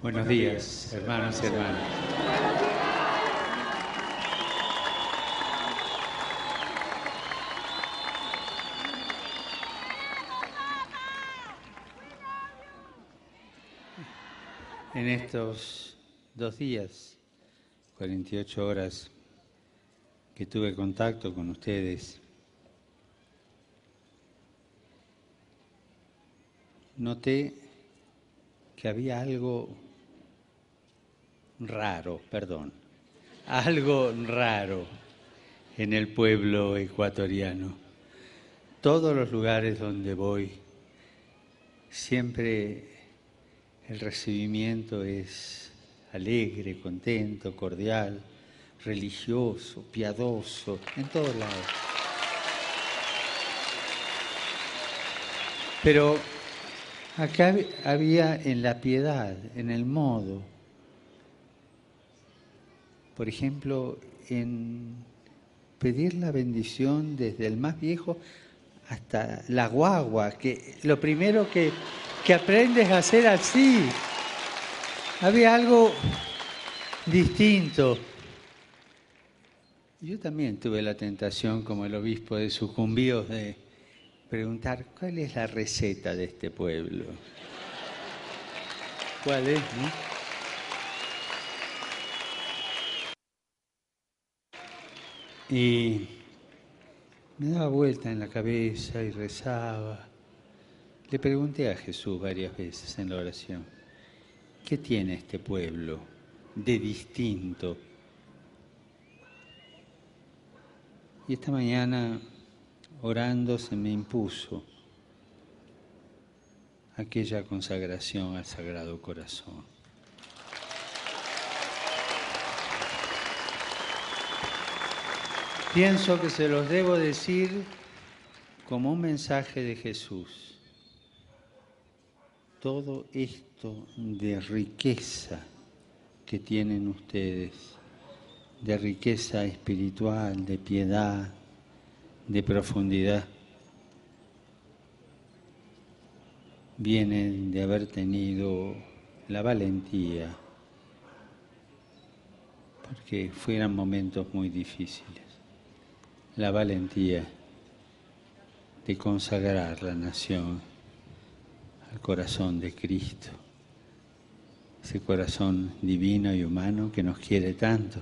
Buenos días, hermanos y hermanas. En estos dos días, 48 horas que tuve contacto con ustedes, noté que había algo raro, perdón, algo raro en el pueblo ecuatoriano. Todos los lugares donde voy, siempre el recibimiento es alegre, contento, cordial, religioso, piadoso, en todos lados. Pero acá había en la piedad, en el modo, por ejemplo, en pedir la bendición desde el más viejo hasta la guagua, que lo primero que, que aprendes a hacer así. Había algo distinto. Yo también tuve la tentación, como el obispo de Sucumbíos, de preguntar cuál es la receta de este pueblo. ¿Cuál es? Y me daba vuelta en la cabeza y rezaba. Le pregunté a Jesús varias veces en la oración, ¿qué tiene este pueblo de distinto? Y esta mañana, orando, se me impuso aquella consagración al Sagrado Corazón. Pienso que se los debo decir como un mensaje de Jesús. Todo esto de riqueza que tienen ustedes, de riqueza espiritual, de piedad, de profundidad, vienen de haber tenido la valentía, porque fueran momentos muy difíciles la valentía de consagrar la nación al corazón de Cristo, ese corazón divino y humano que nos quiere tanto.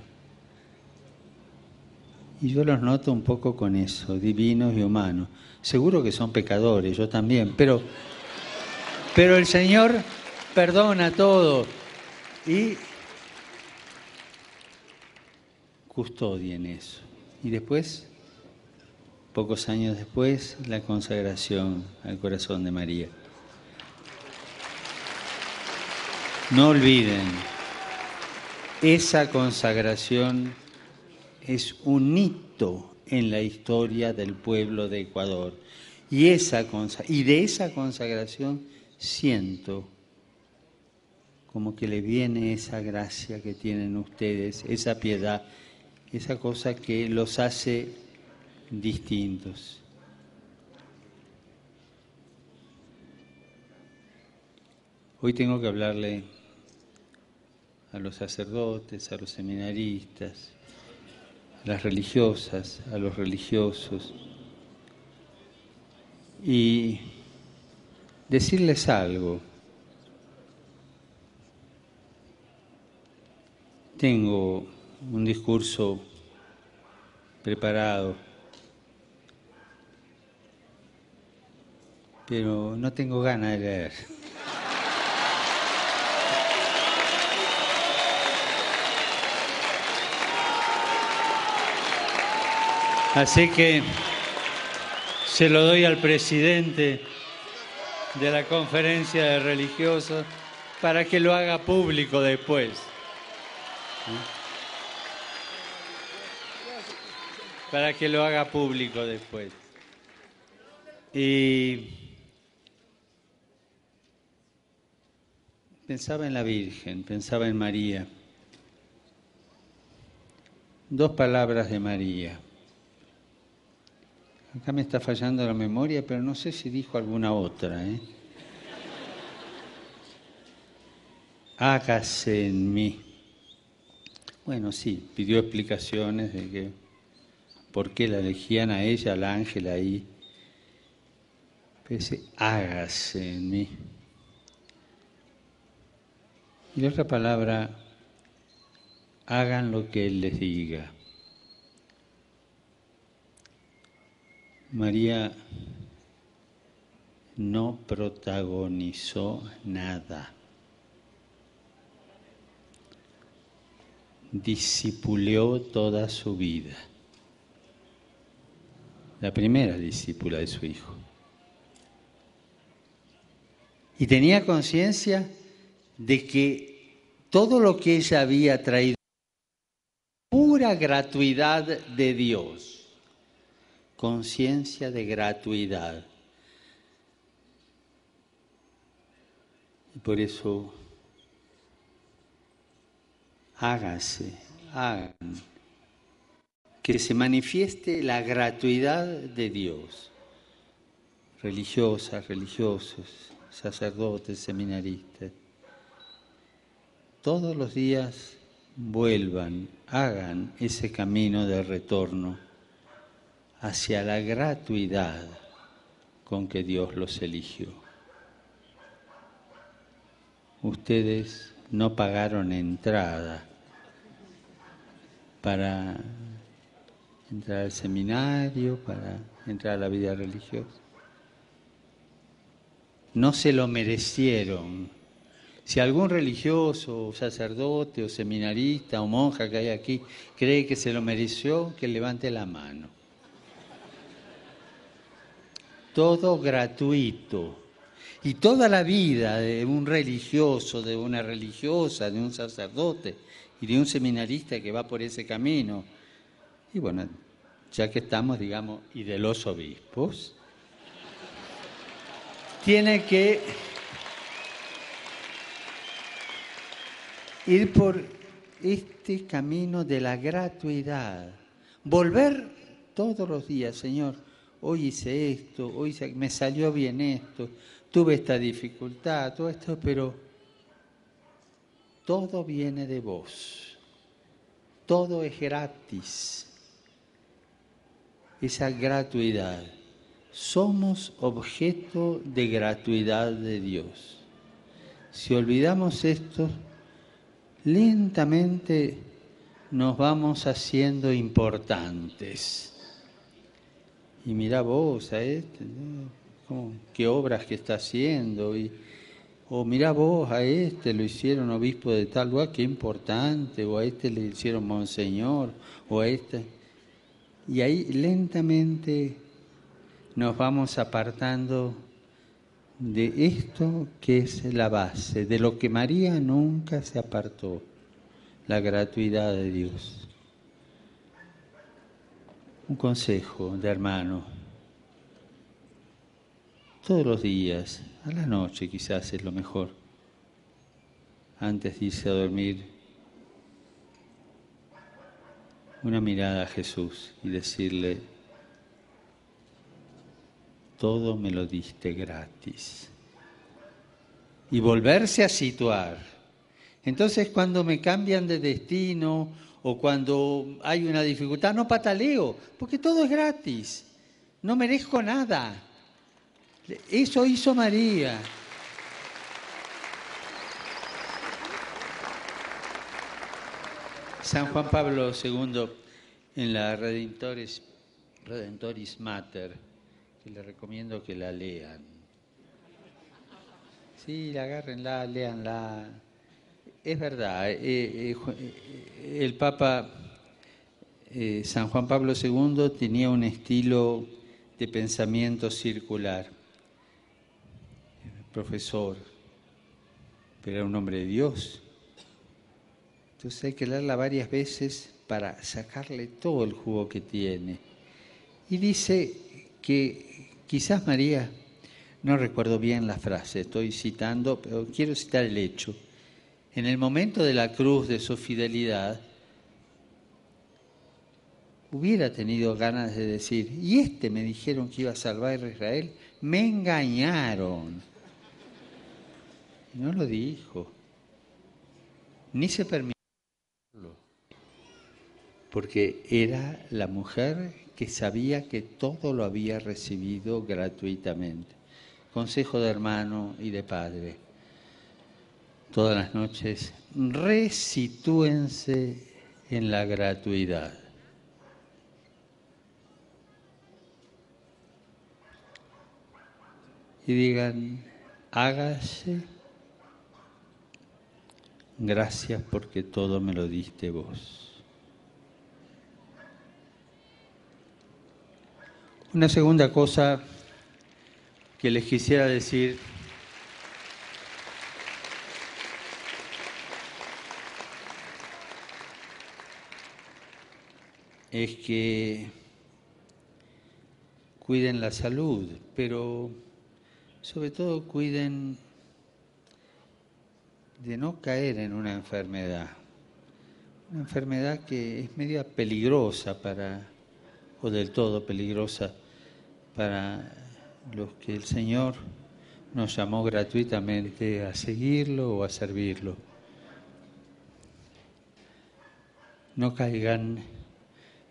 Y yo los noto un poco con eso, divinos y humanos. Seguro que son pecadores, yo también, pero, pero el Señor perdona todo y custodia en eso. Y después pocos años después, la consagración al corazón de María. No olviden, esa consagración es un hito en la historia del pueblo de Ecuador. Y, esa y de esa consagración siento como que le viene esa gracia que tienen ustedes, esa piedad, esa cosa que los hace distintos. Hoy tengo que hablarle a los sacerdotes, a los seminaristas, a las religiosas, a los religiosos, y decirles algo. Tengo un discurso preparado pero no tengo ganas de leer. Así que se lo doy al presidente de la conferencia de religiosos para que lo haga público después. Para que lo haga público después. Y Pensaba en la Virgen, pensaba en María. Dos palabras de María. Acá me está fallando la memoria, pero no sé si dijo alguna otra. ¿eh? hágase en mí. Bueno, sí, pidió explicaciones de que por qué la elegían a ella, al ángel ahí. Dice, hágase en mí. Y otra palabra, hagan lo que Él les diga. María no protagonizó nada. Discipuleó toda su vida. La primera discípula de su hijo. Y tenía conciencia de que todo lo que ella había traído, pura gratuidad de Dios, conciencia de gratuidad. Y por eso, hágase, hagan, que se manifieste la gratuidad de Dios, religiosas, religiosos, sacerdotes, seminaristas. Todos los días vuelvan, hagan ese camino de retorno hacia la gratuidad con que Dios los eligió ustedes no pagaron entrada para entrar al seminario, para entrar a la vida religiosa. No se lo merecieron. Si algún religioso, sacerdote, o seminarista, o monja que hay aquí cree que se lo mereció, que levante la mano. Todo gratuito y toda la vida de un religioso, de una religiosa, de un sacerdote y de un seminarista que va por ese camino, y bueno, ya que estamos, digamos, y de los obispos, tiene que ir por este camino de la gratuidad, volver todos los días, Señor, hoy hice esto, hoy me salió bien esto, tuve esta dificultad, todo esto, pero todo viene de vos, todo es gratis, esa gratuidad. Somos objeto de gratuidad de Dios. Si olvidamos esto, lentamente nos vamos haciendo importantes. Y mira vos a este, qué obras que está haciendo. Y, o mira vos, a este lo hicieron obispo de tal lugar, qué importante, o a este le hicieron monseñor, o a este. Y ahí lentamente nos vamos apartando de esto que es la base, de lo que María nunca se apartó, la gratuidad de Dios. Un consejo de hermano todos los días, a la noche quizás es lo mejor, antes de irse a dormir, una mirada a Jesús y decirle, todo me lo diste gratis. Y volverse a situar. Entonces cuando me cambian de destino o cuando hay una dificultad, no pataleo, porque todo es gratis. No merezco nada. Eso hizo María. San Juan Pablo II en la Redentoris, Redentoris Mater, que le recomiendo que la lean. Sí, agárrenla, leanla. Es verdad, eh, eh, eh, el Papa San Juan Pablo II tenía un estilo de pensamiento circular profesor, pero era un hombre de Dios. Entonces hay que leerla varias veces para sacarle todo el jugo que tiene. Y dice que quizás María, no recuerdo bien la frase, estoy citando, pero quiero citar el hecho. En el momento de la cruz de su fidelidad, hubiera tenido ganas de decir, y este me dijeron que iba a salvar a Israel, me engañaron. No lo dijo. ni se permitió, porque era la mujer que sabía que todo lo había recibido gratuitamente. Consejo de hermano y de padre. Todas las noches, resitúense en la gratuidad. Y digan, hágase, gracias porque todo me lo diste vos. Una segunda cosa que les quisiera decir. Es que cuiden la salud, pero sobre todo cuiden de no caer en una enfermedad, una enfermedad que es media peligrosa para, o del todo peligrosa para los que el Señor nos llamó gratuitamente a seguirlo o a servirlo. No caigan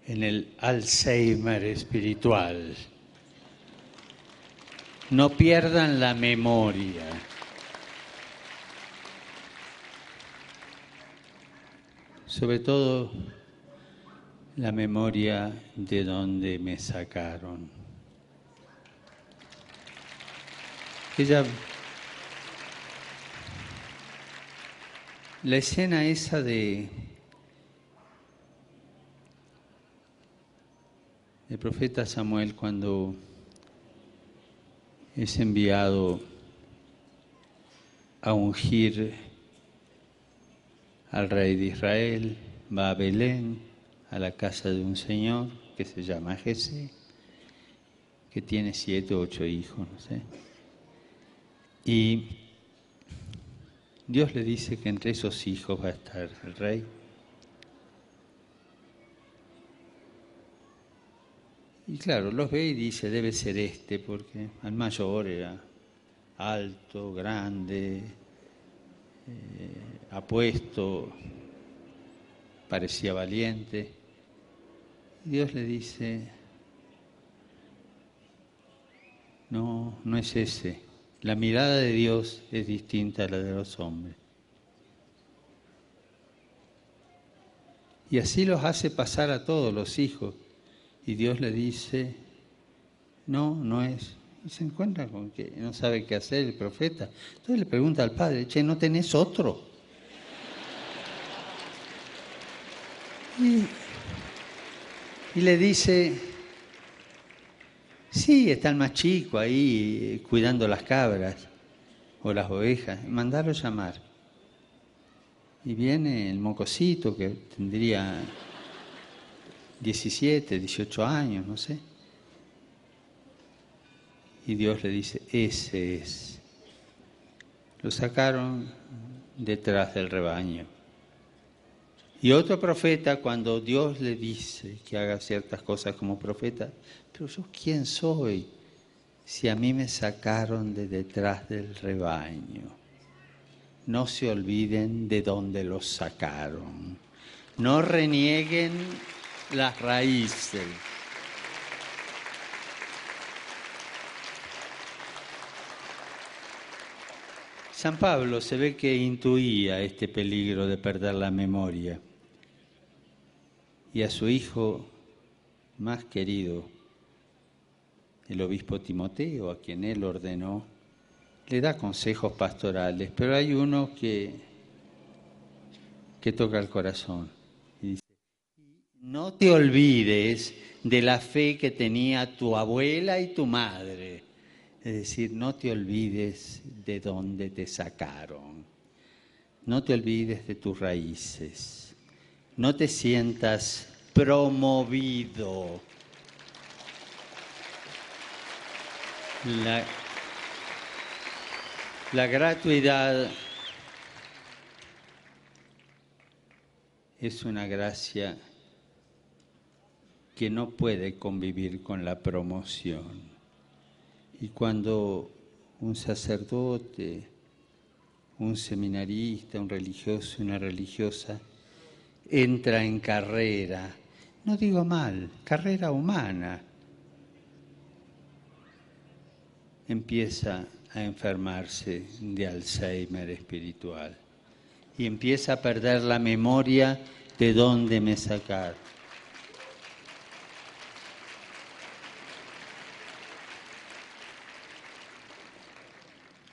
en el Alzheimer espiritual. No pierdan la memoria. Sobre todo la memoria de donde me sacaron. Ella, la escena esa de el profeta Samuel cuando es enviado a ungir al rey de Israel, va a Belén, a la casa de un señor que se llama Jesús, que tiene siete o ocho hijos, no sé. Y Dios le dice que entre esos hijos va a estar el rey. Y claro, los ve y dice, debe ser este, porque el mayor era alto, grande, eh, apuesto, parecía valiente. Dios le dice, no, no es ese. La mirada de Dios es distinta a la de los hombres. Y así los hace pasar a todos los hijos. Y Dios le dice, no, no es. Y se encuentra con que no sabe qué hacer el profeta. Entonces le pregunta al padre, che, ¿no tenés otro? Y, le dice, sí, está el más chico ahí cuidando las cabras o las ovejas, mandarlo llamar. Y viene el mocosito que tendría 17, 18 años, no sé. Y Dios le dice, ese es. Lo sacaron detrás del rebaño. Y otro profeta, cuando Dios le dice que haga ciertas cosas como profeta, pero yo quién soy si a mí me sacaron de detrás del rebaño. No se olviden de dónde los sacaron. No renieguen las raíces. San Pablo se ve que intuía este peligro de perder la memoria y a su hijo más querido, el obispo Timoteo, a quien él ordenó, le da consejos pastorales, pero hay uno que, que toca el corazón. No te olvides de la fe que tenía tu abuela y tu madre. Es decir, no te olvides de dónde te sacaron. No te olvides de tus raíces. No te sientas promovido. La, la gratuidad es una gracia que no puede convivir con la promoción. Y cuando un sacerdote un seminarista, un religioso, una religiosa, entra en carrera, no digo mal, carrera humana, empieza a enfermarse de Alzheimer espiritual y empieza a perder la memoria de dónde me sacar.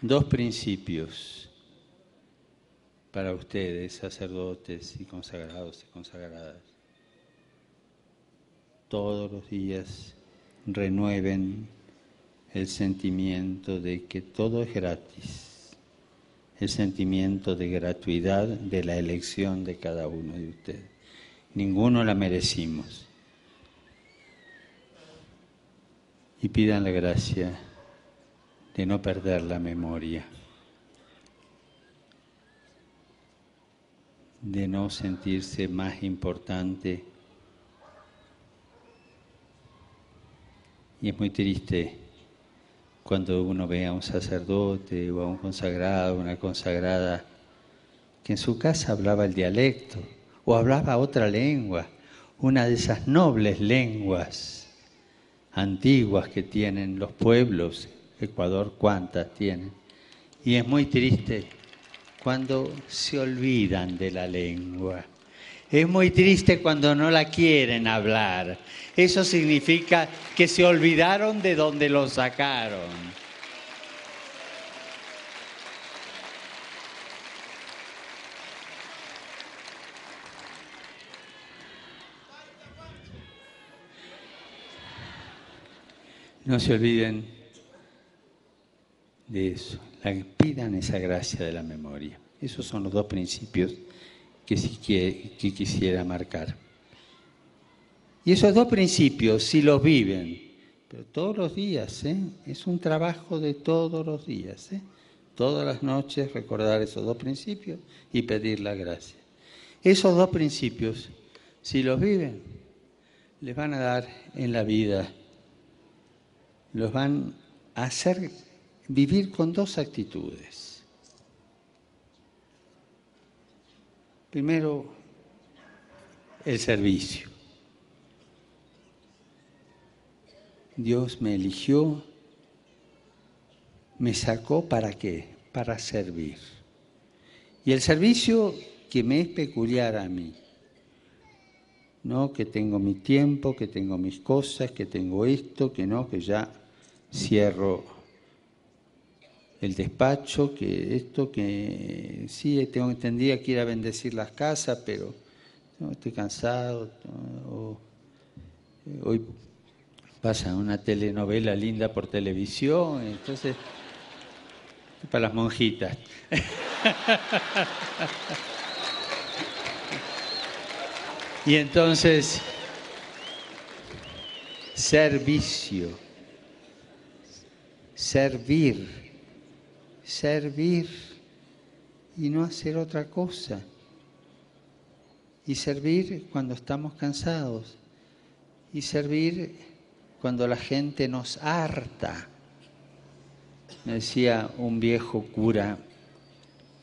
Dos principios para ustedes, sacerdotes y consagrados y consagradas. Todos los días renueven el sentimiento de que todo es gratis, el sentimiento de gratuidad de la elección de cada uno de ustedes. Ninguno la merecimos. Y pidan la gracia de no perder la memoria, de no sentirse más importante. Y es muy triste cuando uno ve a un sacerdote o a un consagrado, una consagrada, que en su casa hablaba el dialecto o hablaba otra lengua, una de esas nobles lenguas antiguas que tienen los pueblos, Ecuador cuántas tienen, y es muy triste cuando se olvidan de la lengua. Es muy triste cuando no la quieren hablar. Eso significa que se olvidaron de donde lo sacaron. No se olviden de eso. pidan esa gracia de la memoria. Esos son los dos principios que, que quisiera marcar. Y esos dos principios, si los viven, pero todos los días, ¿eh? es un trabajo de todos los días, ¿eh? todas las noches recordar esos dos principios y pedir la gracia. Esos dos principios, si los viven, les van a dar en la vida, los van a hacer vivir con dos actitudes. Primero, el servicio. Dios me eligió, me sacó para qué? Para servir. Y el servicio que me es peculiar a mí, no que tengo mi tiempo, que tengo mis cosas, que tengo esto, que no, que ya cierro el despacho, que esto, que sí, tengo entendía que ir a bendecir las casas, pero estoy cansado, eh, hoy pasa una telenovela linda por televisión, entonces, para las monjitas. y entonces, servicio, servir, servir y no hacer otra cosa. Y servir cuando estamos cansados. Y servir cuando la gente nos harta. Me decía un viejo cura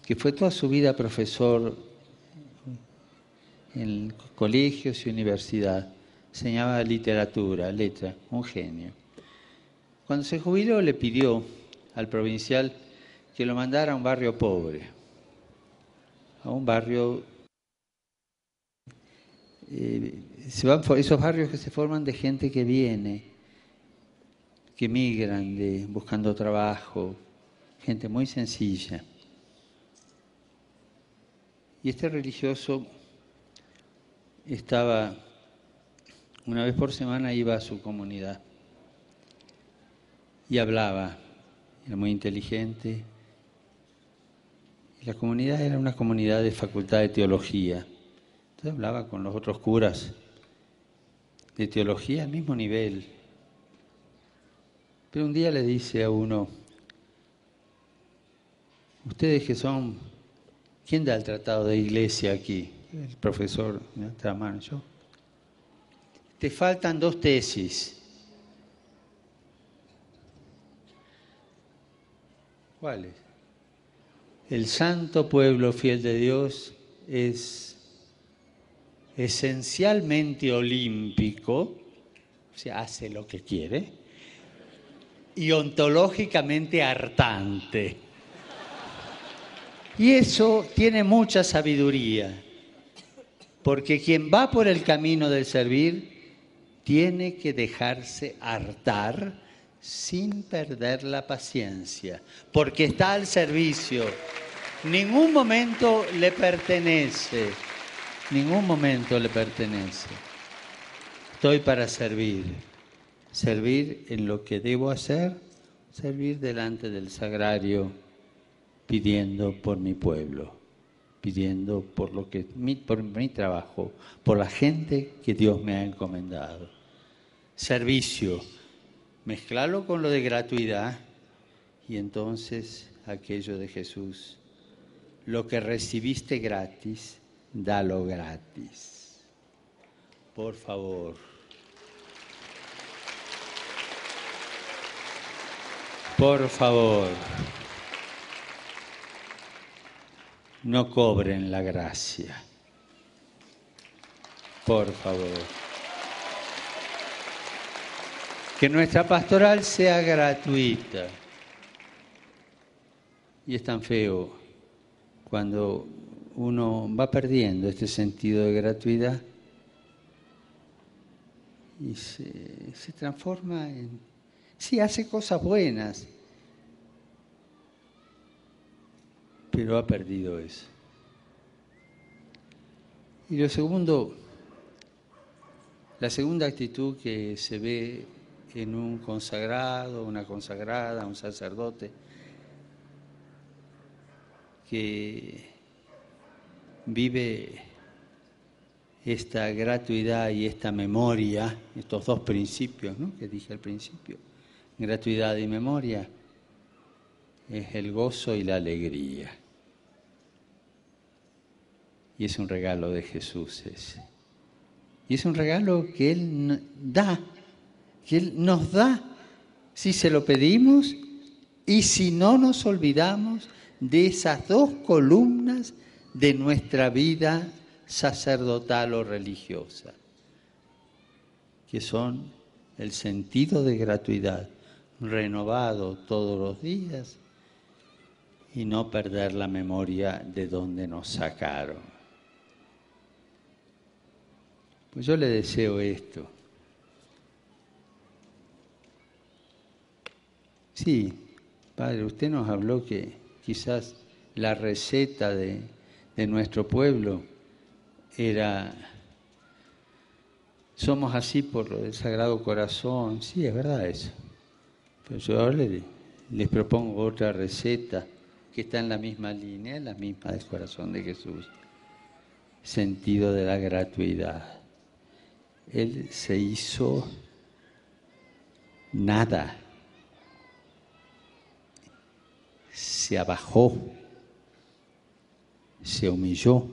que fue toda su vida profesor en colegios y universidad, enseñaba literatura, letra, un genio. Cuando se jubiló le pidió al provincial que lo mandara a un barrio pobre, a un barrio eh, esos barrios que se forman de gente que viene que migran de, buscando trabajo, gente muy sencilla. Y este religioso estaba, una vez por semana iba a su comunidad y hablaba, era muy inteligente. La comunidad era una comunidad de facultad de teología. Entonces hablaba con los otros curas de teología al mismo nivel, pero un día le dice a uno, ustedes que son, ¿quién da el tratado de iglesia aquí? El profesor, de mano, yo. Te faltan dos tesis. ¿Cuáles? El santo pueblo fiel de Dios es esencialmente olímpico, o sea, hace lo que quiere, y ontológicamente hartante. Y eso tiene mucha sabiduría, porque quien va por el camino del servir tiene que dejarse hartar sin perder la paciencia, porque está al servicio. Ningún momento le pertenece, ningún momento le pertenece. Estoy para servir, servir en lo que debo hacer, servir delante del sagrario pidiendo por mi pueblo, pidiendo por lo que por mi trabajo, por la gente que Dios me ha encomendado. Servicio, mezclarlo con lo de gratuidad y entonces aquello de Jesús. Lo que recibiste gratis, dalo gratis. Por favor. Por favor. no cobren la gracia. Por favor. Que nuestra pastoral sea gratuita. Y es tan feo cuando uno va perdiendo este sentido de gratuidad y se, se transforma en... Sí, hace cosas buenas, pero ha perdido eso. Y lo segundo, la segunda actitud que se ve en un consagrado, una consagrada, un sacerdote, que vive esta gratuidad y esta memoria, estos dos principios ¿no? que dije al principio, gratuidad y memoria, es el gozo y la alegría. Y es un regalo de Jesús ese. Y es un regalo que Él da, que Él nos da si se lo pedimos y si no nos olvidamos de esas dos columnas de nuestra vida sacerdotal o religiosa, que son el sentido de gratuidad renovado todos los días y no perder la memoria de donde nos sacaron. Pues yo le deseo esto. Sí, Padre, usted nos habló que quizás la receta de, nuestro pueblo era, somos así por del Sagrado Corazón. Sí, es verdad eso. Pero yo ahora les, les propongo otra receta que está en la misma línea, en la misma del corazón de Jesús. Sentido de la gratuidad. Él se hizo nada, se abajó, se humilló,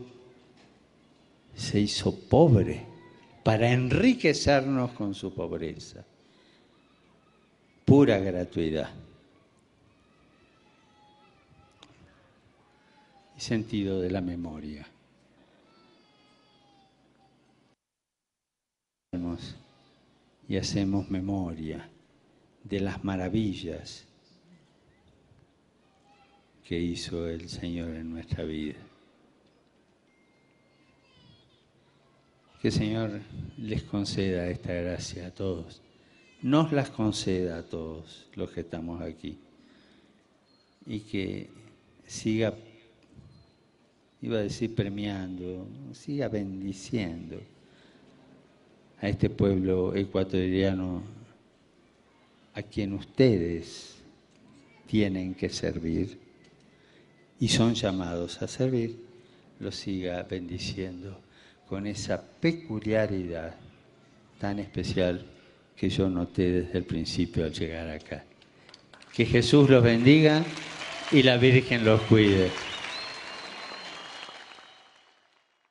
se hizo pobre para enriquecernos con su pobreza. Pura gratuidad. Y sentido de la memoria. y hacemos memoria de las maravillas que hizo el Señor en nuestra vida. Que el Señor les conceda esta gracia a todos, nos las conceda a todos los que estamos aquí. Y que siga, iba a decir premiando, siga bendiciendo a este pueblo ecuatoriano a quien ustedes tienen que servir y son llamados a servir, lo siga bendiciendo con esa peculiaridad tan especial que yo noté desde el principio al llegar acá. Que Jesús los bendiga y la Virgen los cuide.